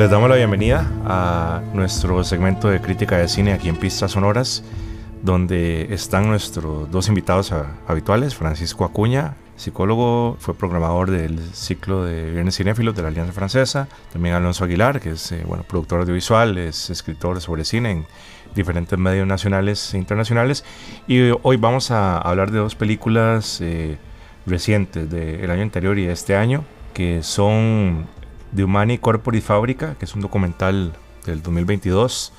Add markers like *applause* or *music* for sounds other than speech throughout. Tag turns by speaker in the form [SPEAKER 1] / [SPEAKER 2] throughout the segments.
[SPEAKER 1] Les damos la bienvenida a nuestro segmento de crítica de cine aquí en Pistas Sonoras, donde están nuestros dos invitados habituales, Francisco Acuña, psicólogo, fue programador del ciclo de Viernes Cinéfilos de la Alianza Francesa, también Alonso Aguilar, que es eh, bueno, productor audiovisual, es escritor sobre cine en diferentes medios nacionales e internacionales, y hoy vamos a hablar de dos películas eh, recientes del año anterior y de este año, que son The Humani Corpore Fábrica, que es un documental del 2022,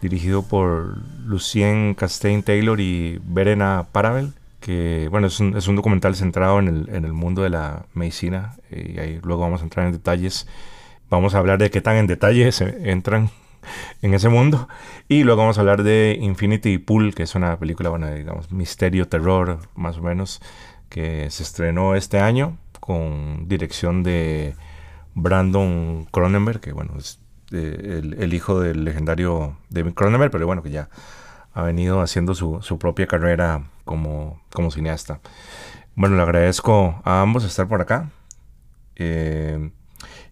[SPEAKER 1] dirigido por Lucien Castain Taylor y Verena Paravel, que bueno, es un, es un documental centrado en el, en el, mundo de la medicina, y ahí luego vamos a entrar en detalles. Vamos a hablar de qué tan en detalle se entran en ese mundo. Y luego vamos a hablar de Infinity Pool, que es una película, bueno, digamos, misterio, terror, más o menos, que se estrenó este año con dirección de Brandon Cronenberg, que bueno, es eh, el, hijo del legendario David Cronenberg, pero bueno, que ya ha venido haciendo su, propia carrera como, como cineasta. Bueno, le agradezco a ambos estar por acá. Eh,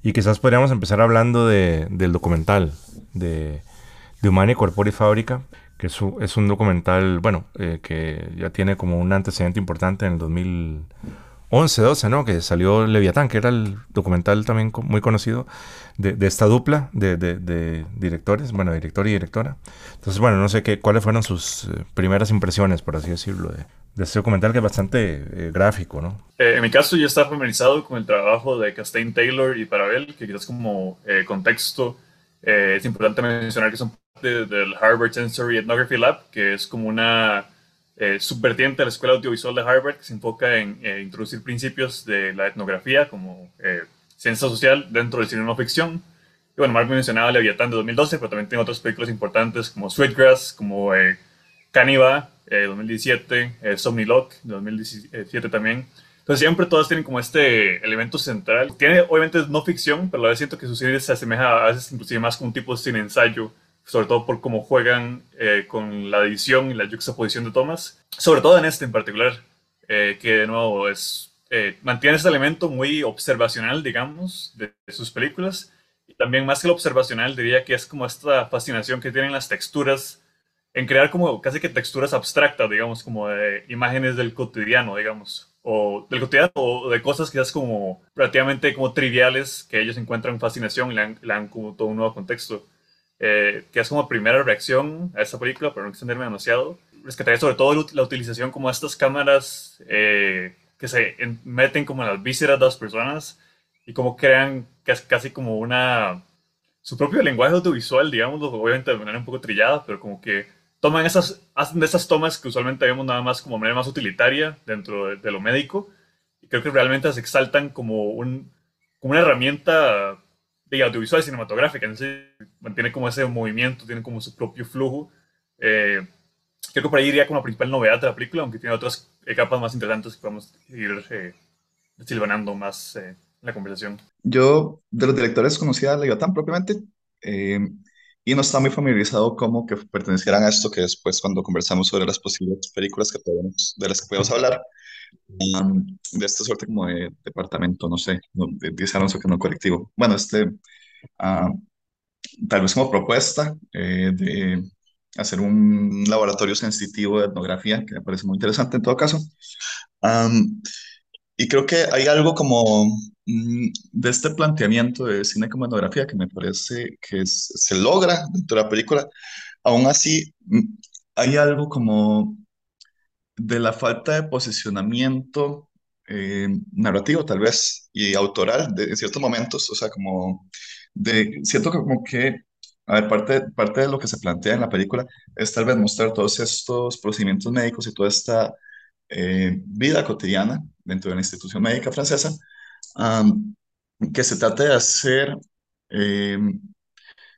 [SPEAKER 1] y quizás podríamos empezar hablando del documental de, de Humani Corpore Fábrica, que es, es, un documental, bueno, eh, que ya tiene como un antecedente importante en el 2000. 11, 12, ¿no? Que salió Leviatán, que era el documental también muy conocido de, esta dupla de, directores, bueno, director y directora. Entonces, bueno, no sé qué, cuáles fueron sus eh, primeras impresiones, por así decirlo, de, este documental que es bastante eh, gráfico, ¿no?
[SPEAKER 2] Eh, en mi caso, yo estaba familiarizado con el trabajo de Castain Taylor y Parabel, que quizás como contexto es importante mencionar que son parte del Harvard Sensory Ethnography Lab, que es como una eh, subvertiente de la Escuela Audiovisual de Harvard, que se enfoca en eh, introducir principios de la etnografía como eh, ciencia social dentro del cine no ficción. Y bueno, Mark mencionaba Leviatán de 2012, pero también tiene otras películas importantes como Sweetgrass, como eh, Caniva de 2017, Somni Lock de 2017 también. Entonces siempre todas tienen como este elemento central. Tiene obviamente no ficción, pero a veces siento que su cine se asemeja a veces inclusive más como un tipo de cine ensayo sobre todo por cómo juegan eh, con la edición y la juxtaposición de tomas, sobre todo en este en particular, eh, que de nuevo es, eh, mantiene ese elemento muy observacional, digamos, de, sus películas, y también más que lo observacional, diría que es como esta fascinación que tienen las texturas, en crear como casi que texturas abstractas, digamos, como de imágenes del cotidiano, digamos, o del cotidiano, o de cosas quizás como relativamente como triviales que ellos encuentran fascinación y le le dan como todo un nuevo contexto. Eh, que es como primera reacción a esta película, para no extenderme demasiado, rescataría sobre todo la utilización como estas cámaras eh, que se meten como en las vísceras de las personas y como crean casi como una su propio lenguaje audiovisual, digamos, obviamente de manera un poco trillada, pero como que toman esas, hacen de esas tomas que usualmente vemos nada más como manera más utilitaria dentro de, de lo médico, y creo que realmente se exaltan como, un, como una herramienta de audiovisual cinematográfica, entonces mantiene como ese movimiento, tiene como su propio flujo. Eh, creo que por ahí iría como la principal novedad de la película, aunque tiene otras capas más interesantes que podemos ir eh, silvanando más eh, en la conversación.
[SPEAKER 3] Yo de los directores conocía a Leviatán propiamente eh, y no estaba muy familiarizado como que pertenecieran a esto que después cuando conversamos sobre las posibles películas que podemos, de las que podemos hablar, de esta suerte como de departamento, no sé, dice Alonso que no colectivo. Bueno, este, ah, tal vez como propuesta eh, de hacer un laboratorio sensitivo de etnografía, que me parece muy interesante en todo caso. y creo que hay algo como mm, de este planteamiento de cine como etnografía que me parece que se logra dentro de la película. Aún así, mm, hay algo como de la falta de posicionamiento eh, narrativo, tal vez, y autoral de, en ciertos momentos, o sea, como de, siento que como que, a ver, parte, parte de lo que se plantea en la película es tal vez mostrar todos estos procedimientos médicos y toda esta eh, vida cotidiana dentro de la institución médica francesa, que se trata de hacer eh,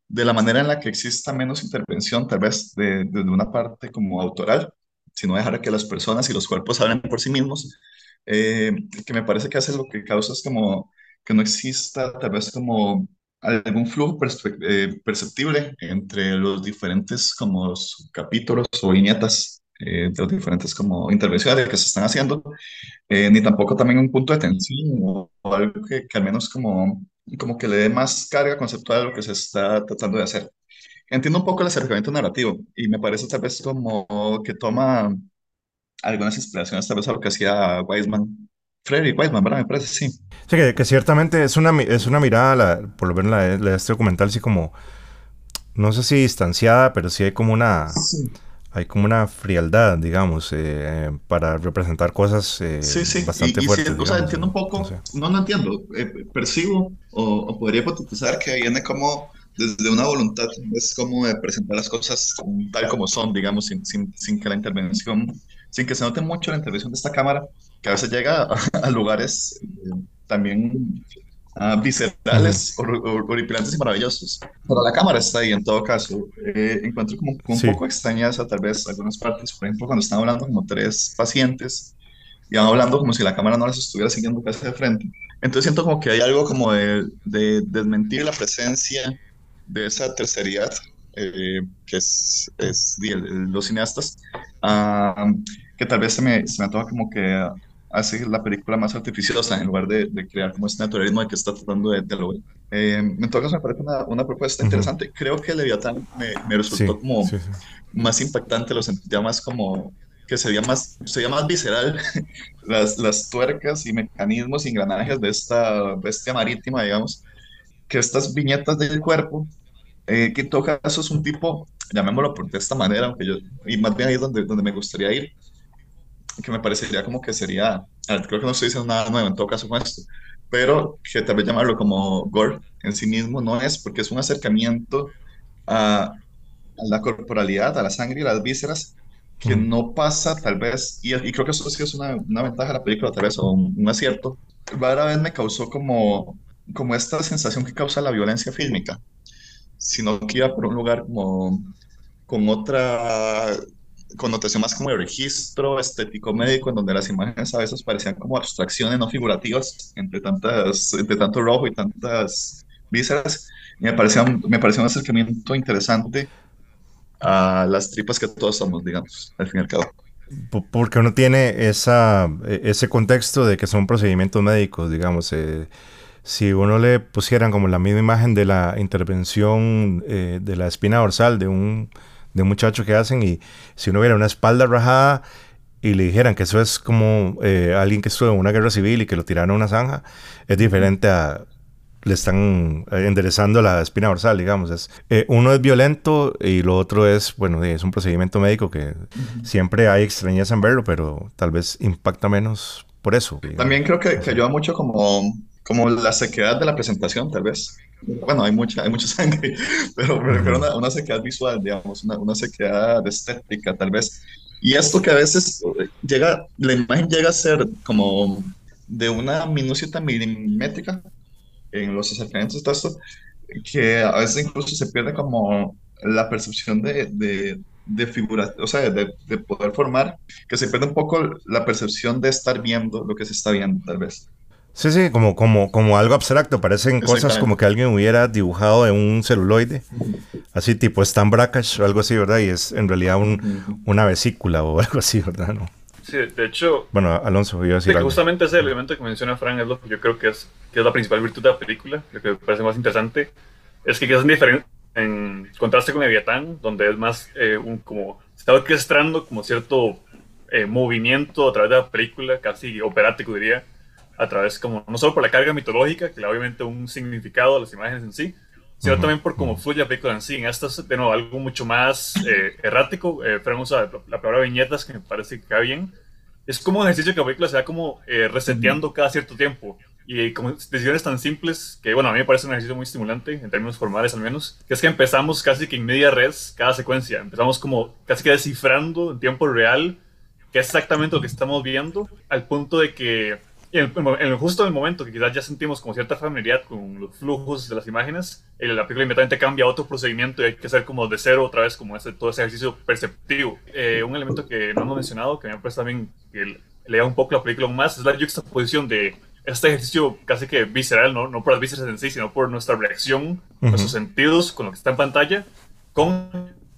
[SPEAKER 3] de la manera en la que exista menos intervención, tal vez desde de una parte como autoral, sino dejar que las personas y los cuerpos hablen por sí mismos, eh, que me parece que hace lo que causa es como que no exista tal vez como algún flujo eh, perceptible entre los diferentes como capítulos o viñetas eh, de las diferentes como intervenciones que se están haciendo, ni tampoco también un punto de tensión o, algo que, que, al menos como como que le dé más carga conceptual a lo que se está tratando de hacer. Entiendo un poco el acercamiento narrativo y me parece tal vez como que toma algunas inspiraciones tal vez a lo que hacía Weisman. Frederick Weisman, ¿verdad? Me parece, sí.
[SPEAKER 1] Sí, que, ciertamente es una, es una mirada, por lo menos la, de este documental, sí como, no sé si distanciada, pero sí hay como una... Hay como una frialdad, digamos, eh, para representar cosas eh,
[SPEAKER 3] sí, sí.
[SPEAKER 1] bastante
[SPEAKER 3] y,
[SPEAKER 1] fuertes.
[SPEAKER 3] o sea, entiendo un poco, no, no, entiendo, eh, percibo o, o, podría hipotetizar que viene como desde una voluntad, es como de presentar las cosas tal como son, digamos, sin, sin, sin que la intervención sin que se note mucho la intervención de esta cámara, que a veces llega *laughs* a, lugares eh, también uh, viscerales, horripilantes y maravillosos. Pero la cámara está ahí en todo caso. Eh, encuentro como, un poco extrañeza tal vez algunas partes, por ejemplo, cuando están hablando como tres pacientes y van hablando como si la cámara no las estuviera siguiendo casi de frente. Entonces siento como que hay algo como de, de desmentir la presencia de esa terceridad eh, que es, es los cineastas, uh, que tal vez se me, se me antoja como que hace la película más artificiosa en lugar de, de crear como este naturalismo de que está tratando de, de lograr. Eh, en todo caso, me parece una, una propuesta interesante. Creo que Leviatán me, me resultó como más impactante, lo sentía más como que se veía más, se veía más visceral *laughs* las, las tuercas y mecanismos y engranajes de esta bestia marítima, digamos, que estas viñetas del cuerpo, eh, que en todo caso es un tipo, llamémoslo por de esta manera, aunque yo, y más bien ahí es donde, donde me gustaría ir, que me parecería como que sería, creo que no estoy diciendo nada nuevo en todo caso con esto, pero que tal vez llamarlo como gore en sí mismo no es, porque es un acercamiento a, a la corporalidad, a la sangre y las vísceras, que no pasa tal vez, y, y, creo que eso sí es una, una, ventaja de la película, tal vez, o un, un acierto, rara vez me causó como, como esta sensación que causa la violencia fílmica, sino que iba por un lugar como con otra connotación más como de registro estético médico, en donde las imágenes a veces parecían como abstracciones no figurativas entre, tantas, entre tanto rojo y tantas vísceras. Y me parecía, me parecía un acercamiento interesante a las tripas que todos somos, digamos, al fin y al cabo.
[SPEAKER 1] Porque uno tiene esa, e, ese contexto de que son procedimientos médicos, digamos. Eh, si uno le pusieran como la misma imagen de la intervención eh, de la espina dorsal de un de un muchacho que hacen y si uno viera una espalda rajada y le dijeran que eso es como eh, alguien que estuvo en una guerra civil y que lo tiraron a una zanja, es diferente a le están eh, enderezando la espina dorsal, digamos. Es, eh, uno es violento y lo otro es, bueno, es un procedimiento médico que siempre hay extrañeza en verlo, pero tal vez impacta menos por eso.
[SPEAKER 3] También creo que, que ayuda mucho como, como la sequedad de la presentación, tal vez bueno, hay mucha, hay mucha *laughs* sangre, pero prefiero una, una, sequedad visual, digamos, una, una sequedad estética, tal vez. Y esto que a veces llega, la imagen llega a ser como de una minucia tan milimétrica en los acercamientos de esto, que a veces incluso se pierde como la percepción de, de, de figura, o sea, de, de, poder formar, que se pierde un poco la percepción de estar viendo lo que se está viendo, tal vez.
[SPEAKER 1] Sí, sí, como, como, como algo abstracto. Parecen cosas como que alguien hubiera dibujado en un celuloide. Así tipo Stan Brakhage o algo así, ¿verdad? Y es en realidad un, una vesícula o *laughs* algo así, ¿verdad? ¿No?
[SPEAKER 2] Sí, de hecho...
[SPEAKER 1] Bueno, Alonso, iba a decir
[SPEAKER 2] sí, Justamente ese elemento que menciona Frank es lo que yo creo que es, que es la principal virtud de la película. Lo que me parece más interesante es que es diferente en contraste con Eviatán, donde es más eh, un, como... Se está orquestando como cierto eh, movimiento a través de la película, casi operático diría a través como, no solo por la carga mitológica, que le da obviamente un significado a las imágenes en sí, sino también por cómo fluye la película en sí. En esto es, de nuevo, algo mucho más eh, errático. Eh, Fran usa la palabra viñetas, que me parece que cae bien. Es como un ejercicio que la película se va como eh, reseteando cada cierto tiempo. Y como decisiones tan simples, que bueno, a mí me parece un ejercicio muy estimulante, en términos formales al menos, que es que empezamos casi que en media res cada secuencia. Empezamos como casi que descifrando en tiempo real qué es exactamente lo que estamos viendo, al punto de que en, en, justo en el momento que quizás ya sentimos como cierta familiaridad con los flujos de las imágenes, la película inmediatamente cambia a otro procedimiento y hay que hacer como de cero otra vez como ese, todo ese ejercicio perceptivo. Eh, un elemento que no hemos mencionado, que me parece también que le da un poco la película aún más, es la juxtaposición de este ejercicio casi que visceral, ¿no? no por las vísceras en sí, sino por nuestra reacción, nuestros sentidos con lo que está en pantalla, con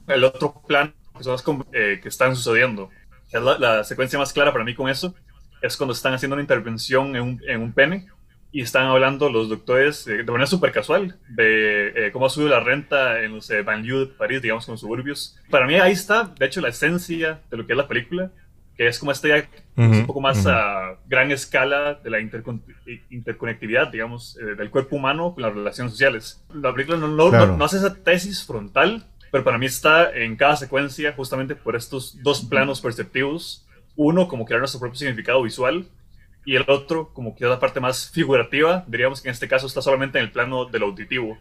[SPEAKER 2] el otro plan, que son las eh, que están sucediendo. Es la, la secuencia más clara para mí con eso es cuando están haciendo una intervención en un, en un pene y están hablando los doctores de manera súper casual de cómo ha subido la renta en los banlieues de París, digamos, con suburbios. Para mí ahí está, de hecho, la esencia de lo que es la película que es como esta idea un poco más a gran escala de la interconectividad, digamos, eh, del cuerpo humano con las relaciones sociales. La película no, no, hace esa tesis frontal, pero para mí está en cada secuencia justamente por estos dos planos perceptivos. Uno, como crear nuestro propio significado visual, y el otro, como que es la parte más figurativa, diríamos que en este caso está solamente en el plano del auditivo,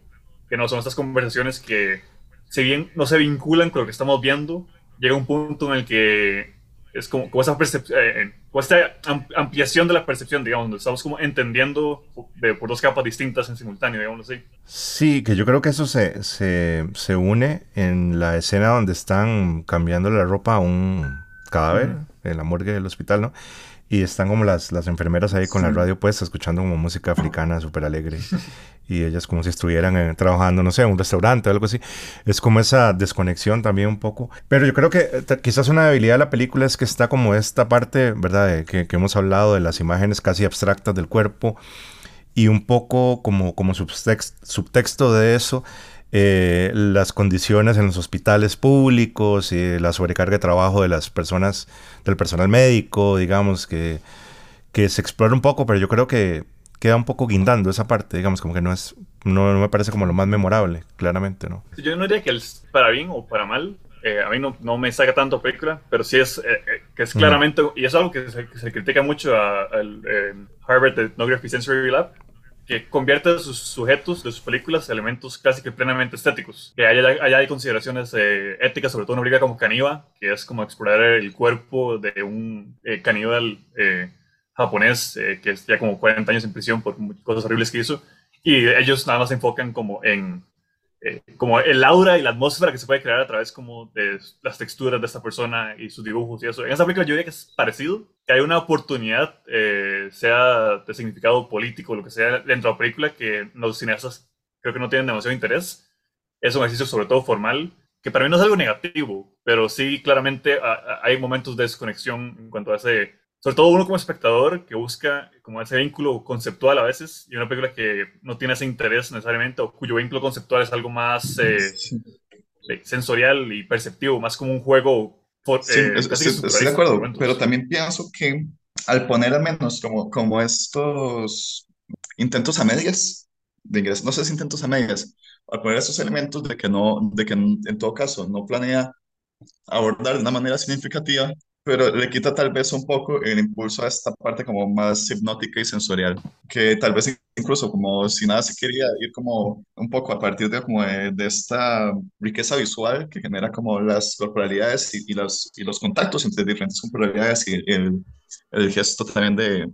[SPEAKER 2] que no son estas conversaciones que, si bien no se vinculan con lo que estamos viendo, llega un punto en el que es como, como esa percepción, eh, esta ampliación de la percepción, digamos, donde estamos como entendiendo por dos capas distintas en simultáneo, digamos así.
[SPEAKER 1] Sí, que yo creo que eso se, se, se une en la escena donde están cambiando la ropa a un cadáver en la morgue del hospital, ¿no? Y están como las, las enfermeras ahí con la radio puesta, escuchando como música africana súper alegre. y ellas como si estuvieran eh, trabajando, no sé, en un restaurante o algo así. Es como esa desconexión también un poco. Pero yo creo que eh, quizás una debilidad de la película es que está como esta parte, ¿verdad? que, que, hemos hablado de las imágenes casi abstractas del cuerpo y un poco como, como subtexto, subtexto de eso eh, las condiciones en los hospitales públicos y la sobrecarga de trabajo de las personas, del personal médico, digamos, que, que se explora un poco, pero yo creo que queda un poco guindando esa parte, digamos, como que no es, no, me parece como lo más memorable, claramente, ¿no?
[SPEAKER 2] Yo no diría que es para bien o para mal, eh, a mí no, no, me saca tanto película, pero sí es eh, que es claramente, y es algo que se, critica mucho al Harvard Ethnography Sensory Lab, que convierte sus sujetos de sus películas elementos casi que plenamente estéticos. Que allá, hay consideraciones eh, éticas, sobre todo una película como Caníbal, que es como explorar el cuerpo de un eh, caníbal eh, japonés que es ya como 40 años en prisión por cosas horribles que hizo. Y ellos nada más se enfocan como en eh, como el aura y la atmósfera que se puede crear a través como de las texturas de esta persona y sus dibujos y eso. En esa película yo diría que es parecido, que hay una oportunidad, eh, sea de significado político, lo que sea, dentro de la película que los cineastas creo que no tienen demasiado interés. Es un ejercicio sobre todo formal, que para mí no es algo negativo, pero sí claramente hay momentos de desconexión en cuanto a ese sobre todo uno como espectador que busca como ese vínculo conceptual a veces y una película que no tiene ese interés necesariamente o cuyo vínculo conceptual es algo más eh, sensorial y perceptivo, más como un juego.
[SPEAKER 3] Sí, eh, estoy de acuerdo, pero también pienso que al poner al menos como, como estos intentos a medias de ingreso, no sé si intentos a medias, al poner esos elementos de que no, de que en, en todo caso no planea abordar de una manera significativa pero le quita tal vez un poco el impulso a esta parte como más hipnótica y sensorial, que tal vez incluso como si nada se quería ir como un poco a partir de como de, esta riqueza visual que genera como las corporalidades y, y, los, y los contactos entre diferentes corporalidades y el, el gesto también de,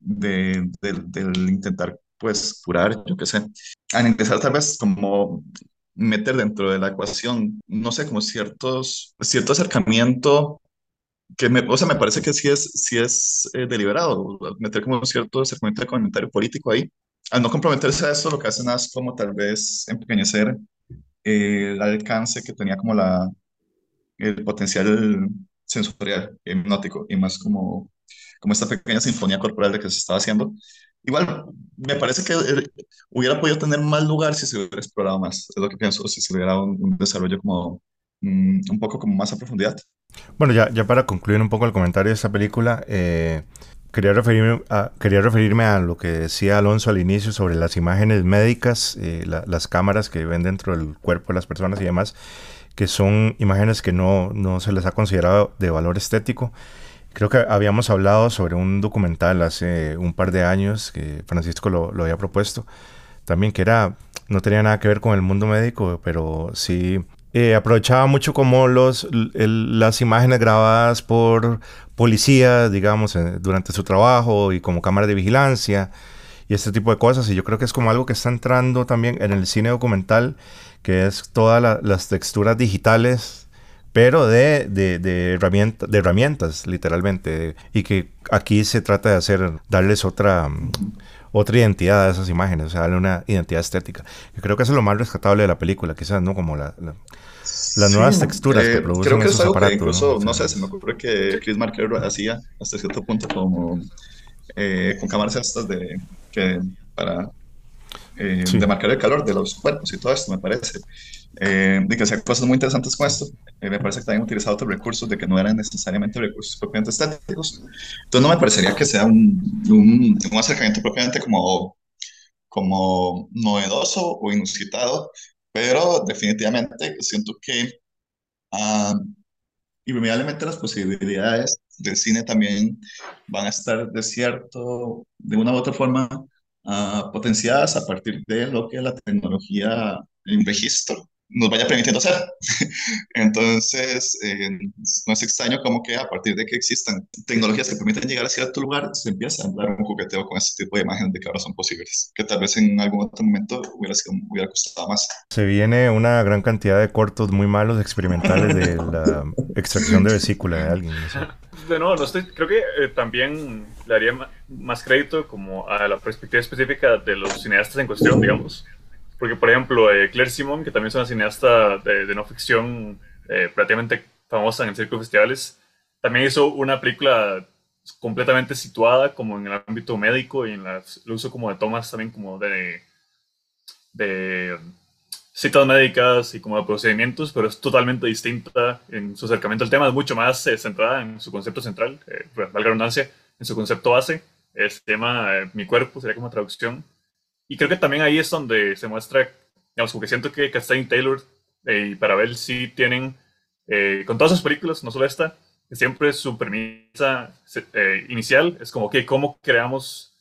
[SPEAKER 3] de, del intentar pues curar, yo qué sé, al empezar tal vez como meter dentro de la ecuación, no sé, como ciertos, cierto acercamiento que me, o sea, me parece que sí es, sí es eh, deliberado, meter como cierto segmento de comentario político ahí. Al no comprometerse a eso, lo que hacen es como tal vez empequeñecer el alcance que tenía como la, el potencial sensorial, hipnótico, y más como, como esta pequeña sinfonía corporal de que se estaba haciendo. Igual, me parece que eh, hubiera podido tener más lugar si se hubiera explorado más, es lo que pienso, si se hubiera un, un desarrollo como mm, un poco como más a profundidad.
[SPEAKER 1] Bueno, ya, para concluir un poco el comentario de esta película, eh, quería, referirme a, quería referirme a lo que decía Alonso al inicio sobre las imágenes médicas, eh, las cámaras que ven dentro del cuerpo de las personas y demás, que son imágenes que no, no se les ha considerado de valor estético. Creo que habíamos hablado sobre un documental hace un par de años que Francisco lo, lo había propuesto, también que era, no tenía nada que ver con el mundo médico, pero sí eh, aprovechaba mucho como los, las imágenes grabadas por policías, digamos, durante su trabajo y como cámaras de vigilancia y este tipo de cosas. Y yo creo que es como algo que está entrando también en el cine documental, que es todas las texturas digitales, pero de, de, de, de herramientas, literalmente. Y que aquí se trata de hacer, darles otra otra identidad a esas imágenes, o sea, darle una identidad estética. Yo creo que eso es lo más rescatable de la película, quizás, ¿no? Como la, las nuevas texturas que eh, producen creo que esos es algo aparatos.
[SPEAKER 3] Que incluso, ¿no? sé, se me ocurre que Chris Marker hacía hasta cierto punto como eh, con cámaras estas de, que, para eh, de marcar el calor de los cuerpos y todo esto, me parece. Eh, de que hacía cosas muy interesantes con esto. Eh, me parece que también utilizado otros recursos de que no eran necesariamente recursos propiamente estéticos. Entonces no me parecería que sea un, un, un acercamiento propiamente como, como novedoso o inusitado, pero definitivamente siento que uh, irremediablemente las posibilidades del cine también van a estar de cierto, de una u otra forma, uh, potenciadas a partir de lo que la tecnología en registro nos vaya permitiendo hacer. *laughs* Entonces, eh, no es extraño como que a partir de que existan tecnologías que permiten llegar a cierto lugar, se empieza a dar un jugueteo con este tipo de imágenes de que ahora son posibles, que tal vez en algún otro momento hubiera, hubiera costado más.
[SPEAKER 1] Se viene una gran cantidad de cortos muy malos experimentales de la *laughs* extracción de vesícula de alguien.
[SPEAKER 2] De no, no estoy, creo que eh, también le haría más crédito como a la perspectiva específica de los cineastas en cuestión, digamos porque, por ejemplo, eh, Claire Simon, que también es una cineasta de, no ficción eh, prácticamente famosa en el circo de festivales, también hizo una película completamente situada como en el ámbito médico y en el uso como de tomas también como de, de citas médicas y como de procedimientos, pero es totalmente distinta en su acercamiento al tema, es mucho más eh, centrada en su concepto central, eh, valga la redundancia, en su concepto base, es tema Mi cuerpo, sería como traducción, y creo que también ahí es donde se muestra, digamos, porque siento que Castain Taylor eh, y Parabel sí tienen, eh, con todas sus películas, no solo esta, siempre su premisa eh, inicial es como que cómo creamos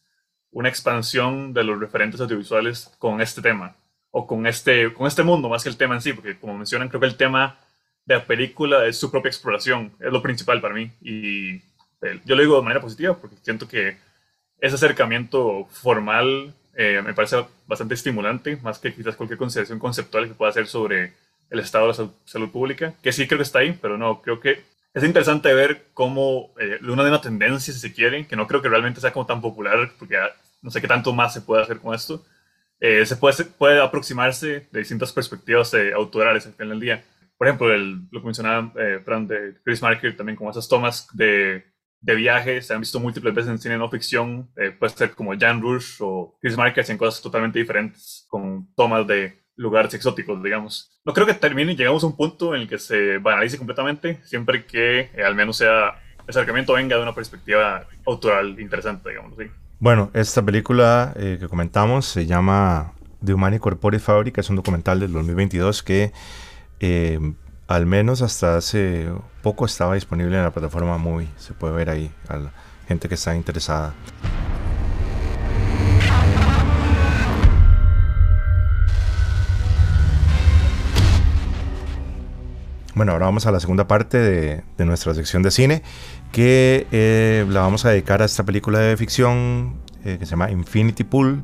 [SPEAKER 2] una expansión de los referentes audiovisuales con este tema o con este, con este mundo más que el tema en sí, porque como mencionan, creo que el tema de la película es su propia exploración, es lo principal para mí. Y yo lo digo de manera positiva porque siento que ese acercamiento formal eh, me parece bastante estimulante, más que quizás cualquier consideración conceptual que pueda hacer sobre el estado de la salud, pública, que sí creo que está ahí, pero no, creo que es interesante ver cómo, eh, una de una tendencia, si se quiere, que no creo que realmente sea como tan popular, porque no sé qué tanto más se puede hacer con esto, eh, se puede, puede aproximarse de distintas perspectivas autorales al final del día. Por ejemplo, el, lo que mencionaba Fran de Chris Marker, también como esas tomas de de viaje, se han visto múltiples veces en cine no ficción, eh, puede ser como Jan Rush o Chris Marker, hacen cosas totalmente diferentes con tomas de lugares exóticos, digamos. No creo que termine llegamos a un punto en el que se banalice completamente, siempre que eh, al menos sea el acercamiento venga de una perspectiva autoral interesante, digamos así.
[SPEAKER 1] Bueno, esta película eh, que comentamos se llama The Humani Corpore Fabric, es un documental del 2022 que al menos hasta hace poco estaba disponible en la plataforma Movie. Se puede ver ahí a la gente que está interesada. Bueno, ahora vamos a la segunda parte de, nuestra sección de cine, que eh, la vamos a dedicar a esta película de ficción eh, que se llama Infinity Pool,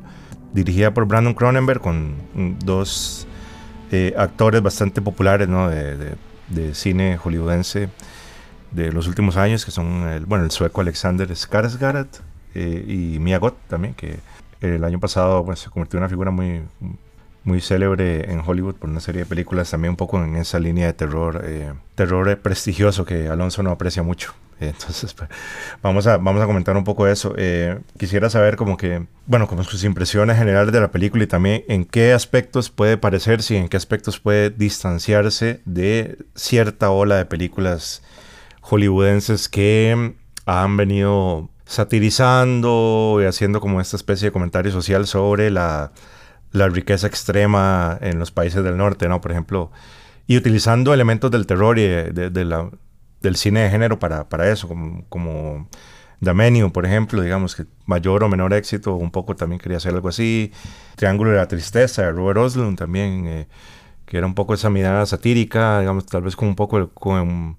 [SPEAKER 1] dirigida por Brandon Cronenberg, con dos eh, actores bastante populares ¿no? de, cine hollywoodense de los últimos años, que son el, bueno, el sueco Alexander Skarsgård eh, y Mia Goth también, que el año pasado pues, se convirtió en una figura muy, muy célebre en Hollywood por una serie de películas también un poco en esa línea de terror, eh, terror prestigioso que Alonso no aprecia mucho. *laughs* Entonces, pues, vamos, a, vamos a comentar un poco de eso. Eh, quisiera saber como que, bueno, como sus impresiones generales de la película y también en qué aspectos puede parecerse y en qué aspectos puede distanciarse de cierta ola de películas hollywoodenses que han venido satirizando y haciendo como esta especie de comentario social sobre la, la riqueza extrema en los países del norte, ¿no? Por ejemplo, y utilizando elementos del terror y de la del cine de género para, para eso, como, como The por ejemplo, digamos que mayor o menor éxito, un poco también quería hacer algo así. Triángulo de la Tristeza de Robert Oslund también, eh, que era un poco esa mirada satírica, digamos, tal vez con un poco con,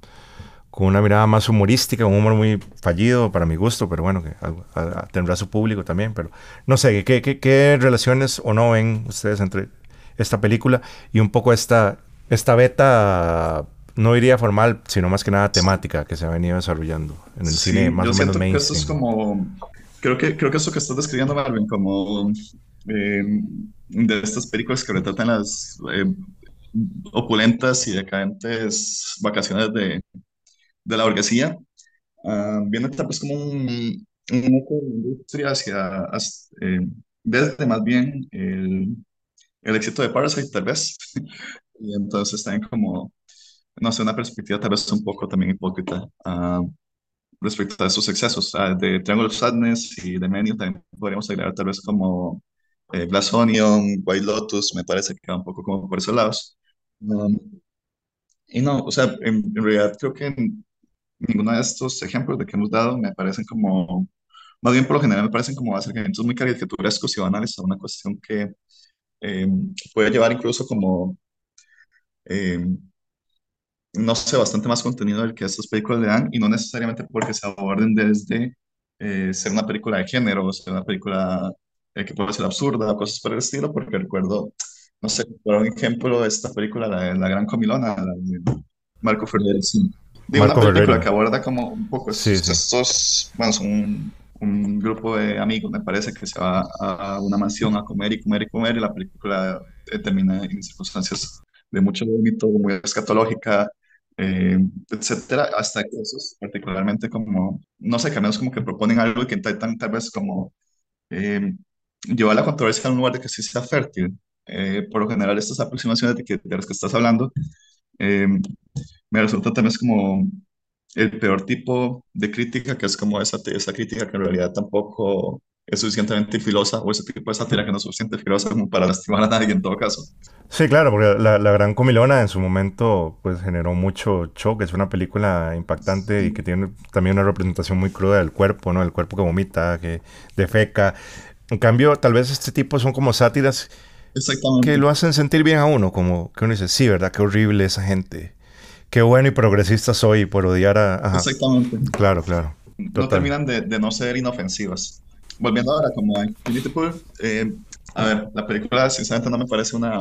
[SPEAKER 1] con una mirada más humorística, un humor muy fallido para mi gusto, pero bueno, que tendrá su público también. Pero no sé, ¿qué, qué, qué relaciones o no ven ustedes entre esta película y un poco esta, esta beta no iría formal, sino más que nada temática que se ha venido desarrollando en el cine más o menos mainstream.
[SPEAKER 3] Que esto es como, creo que, creo que eso que estás describiendo, Marvin, como eh, de estas películas que retratan las eh, opulentas y decadentes vacaciones de, de la burguesía, uh, viene tal vez como un, industria hacia, eh, desde más bien el, el éxito de Parasite, tal vez. *laughs* y entonces también como, no sé, una perspectiva tal vez un poco también hipócrita uh, respecto a esos excesos. Uh, de Triangle Sadness y de Menu también podríamos agregar tal vez como eh, Glass Onion, White Lotus, me parece que va un poco como por esos lados. Um, y no, o sea, en, en realidad creo que ninguno de estos ejemplos de que hemos dado me parecen como, más bien por lo general me parecen como acercamientos muy caricaturescos y banales a una cuestión que eh, puede llevar incluso como, eh, no sé, bastante más contenido del que estas películas le dan y no necesariamente porque se aborden desde eh, ser una película de género o ser una película que puede ser absurda cosas por el estilo, porque recuerdo, no sé, por un ejemplo, esta película, La, la Gran Comilona, la de Marco Ferrer, de una película que aborda como un poco estos, bueno, son un, un, grupo de amigos, me parece, que se va a una mansión a comer y comer y comer, y la película termina en circunstancias de mucho vómito, muy escatológica, eh, etcétera, hasta casos particularmente como, no sé, menos como que proponen algo y que intentan tal vez como eh, llevar la controversia a un lugar de que sí sea fértil. Eh, por lo general, estas aproximaciones de, que, de las que estás hablando eh, me resulta también como el peor tipo de crítica, que es como esa, esa crítica que en realidad tampoco es suficientemente filosa, o ese tipo de sátira que no es suficientemente filosa como para lastimar a nadie en todo caso.
[SPEAKER 1] Sí, claro, porque la, la Gran Comilona en su momento pues generó mucho shock, es una película impactante y que tiene también una representación muy cruda del cuerpo, ¿no? El cuerpo que vomita, que defeca. En cambio, tal vez este tipo son como sátiras que lo hacen sentir bien a uno, como que uno dice, sí, ¿verdad? Qué horrible esa gente qué bueno y progresista soy por odiar a...
[SPEAKER 3] Exactamente.
[SPEAKER 1] Claro, claro.
[SPEAKER 3] No terminan de, de, no ser inofensivas. Volviendo ahora como a Infinity Pool, eh, a ver, la película sinceramente no me parece una,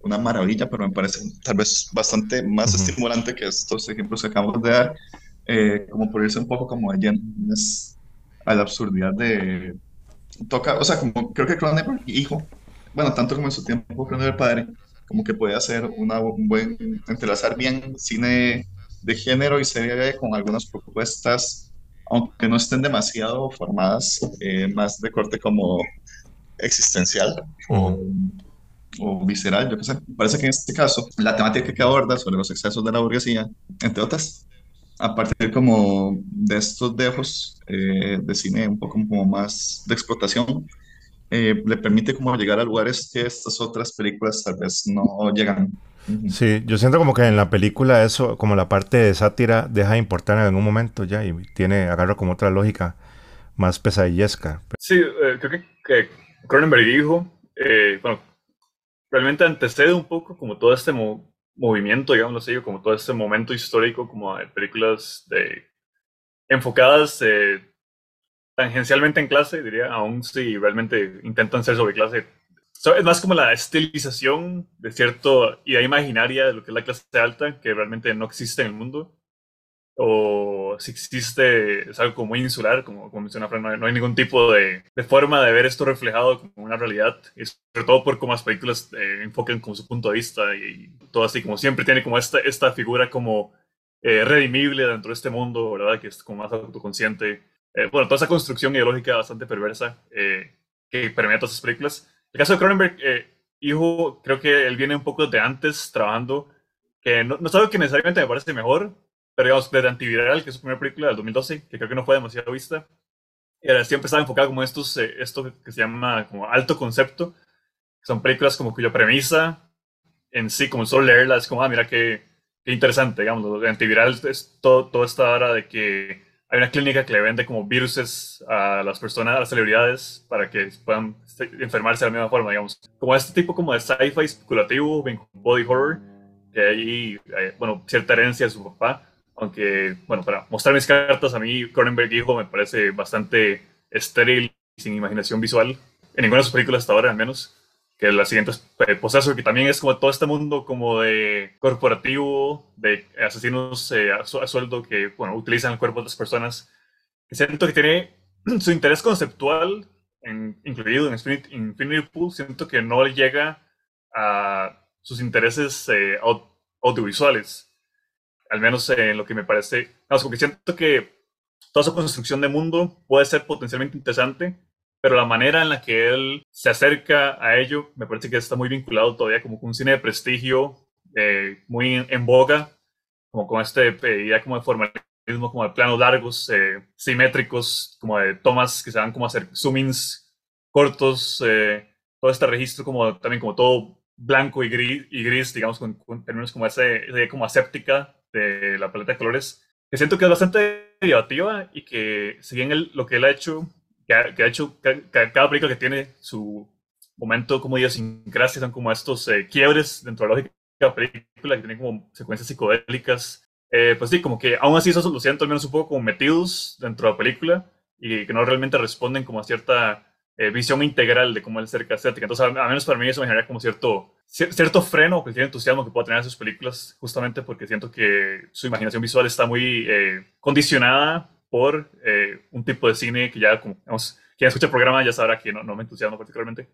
[SPEAKER 3] una maravilla, pero me parece tal vez bastante más estimulante que estos ejemplos que acabamos de dar, eh, como por irse un poco como a la absurdidad de... Toca, o sea, como creo que Cronenberg, hijo, bueno, tanto como en su tiempo Cronenberg padre, como que puede hacer una, un buen, entrelazar bien cine de género y serie con algunas propuestas, aunque no estén demasiado formadas, eh, más de corte como existencial o, o, visceral, yo qué sé. Parece que en este caso, la temática que aborda sobre los excesos de la burguesía, entre otras, a partir como de estos dejos eh, de cine un poco como más de explotación, eh, le permite como llegar a lugares que estas otras películas tal vez no llegan.
[SPEAKER 1] Sí, yo siento como que en la película eso, como la parte de sátira, deja de importar en algún momento ya y tiene, agarra como otra lógica más pesadillesca.
[SPEAKER 2] Sí, eh, creo que, Cronenberg dijo, eh, bueno, realmente antecede un poco como todo este movimiento, digamos así, como todo este momento histórico como de películas de, enfocadas tangencialmente en clase, diría, aún si realmente intentan ser sobre clase. Es más como la estilización de cierta idea imaginaria de lo que es la clase alta, que realmente no existe en el mundo. O si existe, es algo como muy insular, como, como menciona Fran, no hay, ningún tipo de, de, forma de ver esto reflejado como una realidad. Y sobre todo por cómo las películas eh, enfocan como su punto de vista y, todo así, como siempre tiene como esta, esta figura como eh, redimible dentro de este mundo, ¿verdad? Que es como más autoconsciente eh, bueno, toda esa construcción ideológica bastante perversa eh, que permea todas esas películas. El caso de Cronenberg, eh, hijo, creo que él viene un poco de antes trabajando, que no, no es algo que necesariamente me parece mejor, pero digamos, desde Antiviral, que es su primera película del 2012, que creo que no fue demasiado vista, era, siempre estaba enfocado como estos, esto que se llama como alto concepto, que son películas como cuya premisa en sí, como solo leerla, es como, ah, mira qué, qué interesante, digamos, Antiviral es todo, toda esta hora de que hay una clínica que le vende como viruses a las personas, a las celebridades, para que puedan enfermarse de la misma forma, digamos. Como este tipo como de sci-fi especulativo, body horror, que hay, bueno, cierta herencia de su papá, aunque, bueno, para mostrar mis cartas, a mí Cronenberg hijo me parece bastante estéril, sin imaginación visual, en ninguna de sus películas hasta ahora al menos que la siguiente es eh, Possessor, que también es como todo este mundo como de corporativo, de asesinos eh, a, sueldo que, bueno, utilizan el cuerpo de otras personas. Siento que tiene *clears throat* su interés conceptual incluido en Infinity, Pool, siento que no llega a sus intereses eh, audiovisuales, al menos en lo que me parece, no, como que siento que toda su construcción de mundo puede ser potencialmente interesante, pero la manera en la que él se acerca a ello me parece que está muy vinculado todavía como con un cine de prestigio, eh, muy en, boga, como con este eh, idea como de formalismo, como de planos largos, eh, simétricos, como de tomas que se van como a hacer zoomings cortos, todo este registro como también como todo blanco y gris, y gris digamos, con, términos como ese, esa como aséptica de la paleta de colores, que siento que es bastante derivativa y que si bien lo que él ha hecho, que ha, que ha hecho cada película que tiene su momento como idiosincrasia, son como estos eh, quiebres dentro de la lógica de la película, que tienen como secuencias psicodélicas, eh, pues sí, como que aún así eso lo siento al menos un poco como metidos dentro de la película y que no realmente responden como a cierta eh, visión integral de cómo él cerca estética. Entonces, a, menos para mí eso me genera como cierto, cierto freno, cualquier entusiasmo que pueda tener en sus películas, justamente porque siento que su imaginación visual está muy eh, condicionada por eh, un tipo de cine que ya, como, digamos, quien escucha el programa ya sabrá que no, no me entusiasma particularmente.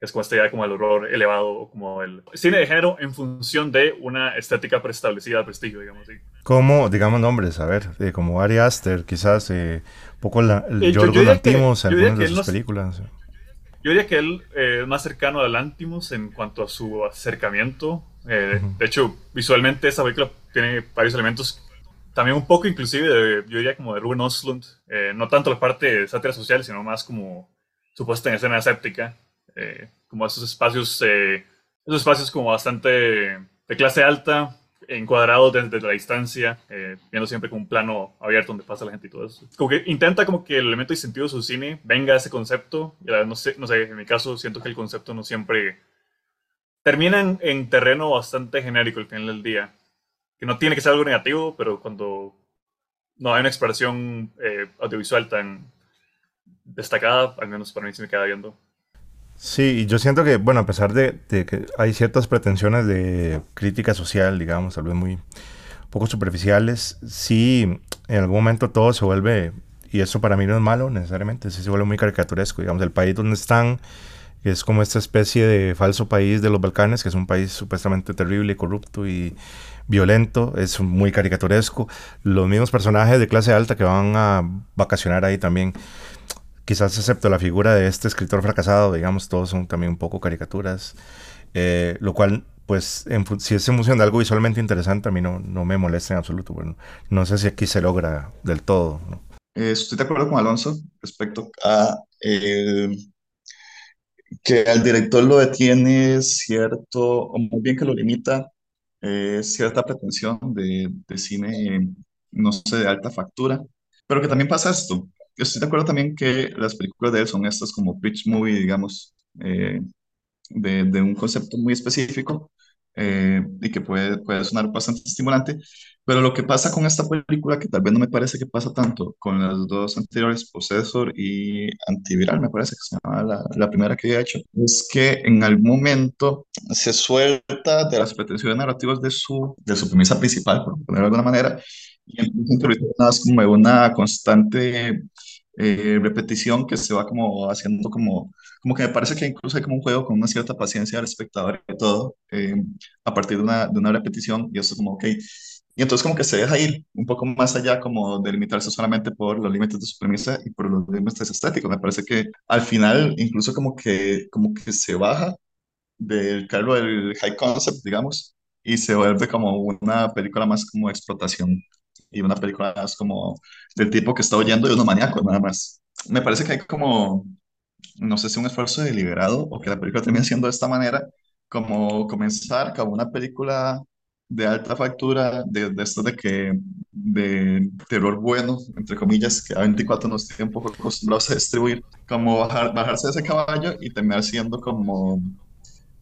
[SPEAKER 2] Es como esta idea como el horror elevado, como el cine de género en función de una estética preestablecida de prestigio, digamos. así.
[SPEAKER 1] Como, digamos nombres, a ver, como Ari Aster, quizás un poco la, el eh, Yorgos Lantimos en algunas de sus películas.
[SPEAKER 2] Yo diría que él es más cercano a Lantimos en cuanto a su acercamiento. Eh, de hecho, visualmente esa película tiene varios elementos, también un poco inclusive, de, yo diría como de Ruben Oslund. Eh, no tanto la parte de sátira social, sino más como su puesta en escena escéptica. Eh, como esos espacios, eh, esos espacios como bastante de clase alta, encuadrados desde la distancia, eh, viendo siempre con un plano abierto donde pasa la gente y todo eso. Como que intenta como que el elemento distintivo de su cine venga a ese concepto, y no sé, no sé, en mi caso siento que el concepto no siempre termina en, terreno bastante genérico al final del día, que no tiene que ser algo negativo, pero cuando no hay una expresión audiovisual tan destacada, al menos para mí se me queda viendo.
[SPEAKER 1] Sí, yo siento que, bueno, a pesar de, que hay ciertas pretensiones de crítica social, digamos, tal vez muy poco superficiales, sí, en algún momento todo se vuelve, y eso para mí no es malo necesariamente, sí se vuelve muy caricaturesco, digamos, el país donde están, que es como esta especie de falso país de los Balcanes, que es un país supuestamente terrible, y corrupto y violento, es muy caricaturesco, los mismos personajes de clase alta que van a vacacionar ahí también quizás excepto la figura de este escritor fracasado, digamos, todos son también un poco caricaturas, eh, lo cual, pues, si es en función de algo visualmente interesante, a mí no, no me molesta en absoluto. Bueno, no sé si aquí se logra del todo.
[SPEAKER 3] Eh, estoy de acuerdo con Alonso respecto a que al director lo detiene cierto, o muy bien que lo limita, eh, cierta pretensión de, de cine, no sé, de alta factura, pero que también pasa esto, estoy de acuerdo también que las películas de él son estas como pitch movie, digamos, eh, de, de, un concepto muy específico eh, y que puede, puede sonar bastante estimulante. Pero lo que pasa con esta película, que tal vez no me parece que pasa tanto con las dos anteriores, Possessor y Antiviral, me parece que se llama la, la primera que he hecho, es que en algún momento se suelta de las pretensiones narrativas de su, de su premisa principal, por ponerlo de alguna manera, y empieza como una constante eh, repetición que se va como haciendo como, como que me parece que incluso hay como un juego con una cierta paciencia del espectador y todo, eh, a partir de una, de una repetición, y eso como, ok, y entonces como que se deja ir un poco más allá como de limitarse solamente por los límites de su premisa y por los límites estéticos. Me parece que al final incluso como que, como que se baja del cargo del high concept, digamos, y se vuelve como una película más como explotación y una película más como del tipo que está oyendo de unos maníacos, nada más. Me parece que hay como, no sé si un esfuerzo deliberado o que la película termine siendo de esta manera, como comenzar como una película de alta factura, de, de esto de que, de terror bueno, entre comillas, que a 24 nos tiene un poco acostumbrados a distribuir, como bajar, bajarse de ese caballo y terminar siendo como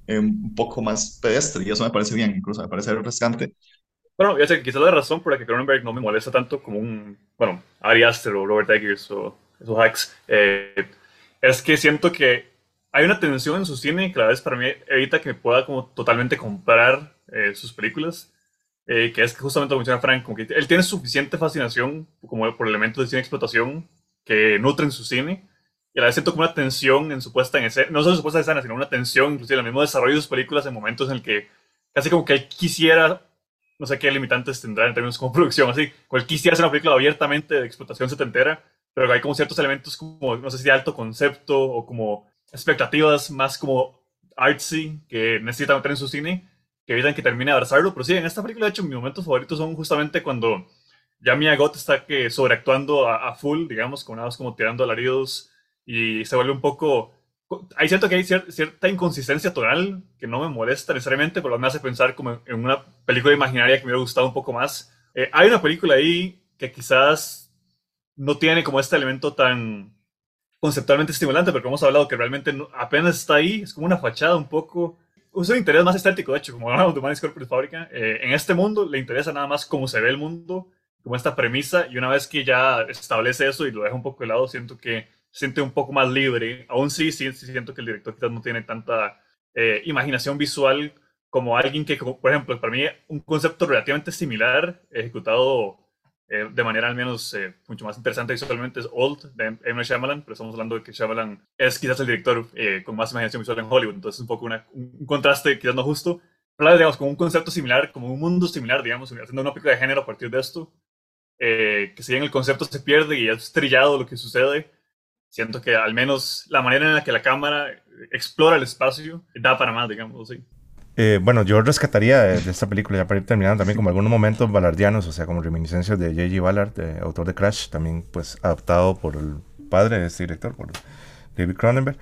[SPEAKER 3] eh, un poco más pedestre, y eso me parece bien, incluso me parece refrescante,
[SPEAKER 2] bueno, ya sé, quizás la razón por la que Cronenberg no me molesta tanto como un, bueno, Ari Aster o Robert Eggers o esos hacks, eh, es que siento que hay una tensión en su cine que a la vez para mí evita que me pueda como totalmente comprar eh, sus películas, eh, que es que justamente lo menciona Frank, como que él tiene suficiente fascinación como por elementos de cine explotación que nutren su cine, y a la vez siento como una tensión en su puesta en escena, no solo en su puesta en escena, sino una tensión inclusive en el mismo desarrollo de sus películas en momentos en el que casi como que él quisiera no sé qué limitantes tendrá en términos como *laughs* producción, así. Cualquiera quisiera hacer una película abiertamente de explotación setentera, pero hay como ciertos elementos como, no sé si de alto concepto o como expectativas más como artsy que necesita meter en su cine, que evitan que termine de abrazarlo. Pero sí, en esta película, de hecho, mis momentos favoritos son justamente cuando ya Mia Gott está que sobreactuando a, full, digamos, con nada como tirando alaridos y se vuelve un poco... Hay cierto que hay cierta inconsistencia tonal que no me molesta necesariamente, pero me hace pensar como en una película imaginaria que me hubiera gustado un poco más. Eh, hay una película ahí que quizás no tiene como este elemento tan conceptualmente estimulante, pero como hemos hablado que realmente apenas está ahí, es como una fachada un poco, usa un interés más estético, de hecho, como hablamos de Humanist Corporate Fábrica, eh, en este mundo le interesa nada más cómo se ve el mundo, como esta premisa, y una vez que ya establece eso y lo deja un poco de lado, siento que siente un poco más libre, aún sí, sí, siento que el director quizás no tiene tanta eh, imaginación visual como alguien que, por ejemplo, para mí un concepto relativamente similar, ejecutado eh, de manera al menos eh, mucho más interesante visualmente es Old de M. Night Shyamalan, pero estamos hablando de que Shyamalan es quizás el director eh, con más imaginación visual en Hollywood, entonces es un poco un, contraste quizás no justo, pero digamos como un concepto similar, como un mundo similar, digamos, haciendo una película de género a partir de esto, que si bien el concepto se pierde y es trillado lo que sucede, siento que al menos la manera en la que la cámara explora el espacio da para más, digamos, sí.
[SPEAKER 1] Eh, bueno, yo rescataría de, esta película, ya para ir terminando, también como algunos momentos balardianos, o sea, como reminiscencias de J.G. Ballard, autor de Crash, también pues adaptado por el padre de este director, por David Cronenberg.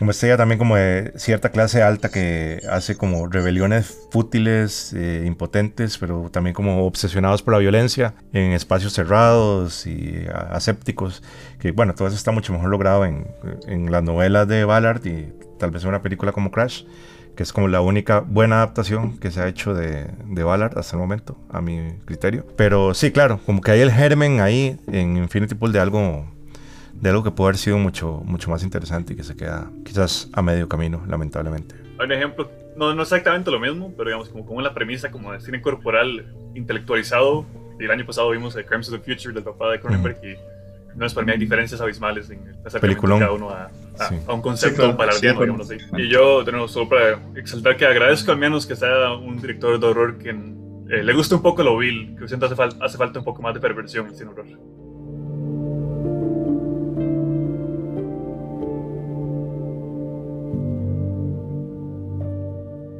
[SPEAKER 1] Como estrella también como de cierta clase alta que hace como rebeliones fútiles, eh, impotentes, pero también como obsesionados por la violencia en espacios cerrados y asépticos, que bueno, todo eso está mucho mejor logrado en, en las novelas de Ballard y tal vez en una película como Crash que es como la única buena adaptación que se ha hecho de, de Ballard hasta el momento, a mi criterio. Pero sí, claro, como que hay el germen ahí en Infinity Pool de algo, de algo que puede haber sido mucho, mucho más interesante y que se queda quizás a medio camino, lamentablemente.
[SPEAKER 2] Hay un ejemplo, no, no exactamente lo mismo, pero digamos como, como la premisa como de cine corporal intelectualizado. El año pasado vimos The Crimes of the Future del papá de Cronenberg y no es para mí hay diferencias abismales en
[SPEAKER 1] película
[SPEAKER 2] cada uno a, a, un concepto para sí, digamos así. Y yo, de nuevo, solo para exaltar que agradezco al menos que sea un director de horror que eh, le guste un poco lo vil, que siento hace, hace falta un poco más de perversión en el cine horror.